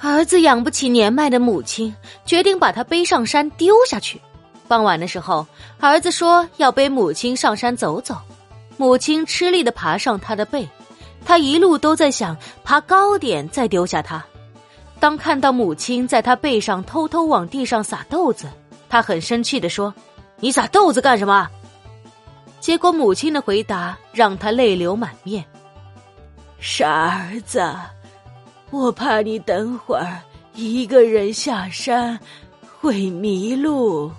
儿子养不起年迈的母亲，决定把他背上山丢下去。傍晚的时候，儿子说要背母亲上山走走，母亲吃力的爬上他的背，他一路都在想爬高点再丢下他。当看到母亲在他背上偷偷往地上撒豆子，他很生气的说：“你撒豆子干什么？”结果母亲的回答让他泪流满面：“傻儿子，我怕你等会儿一个人下山会迷路。”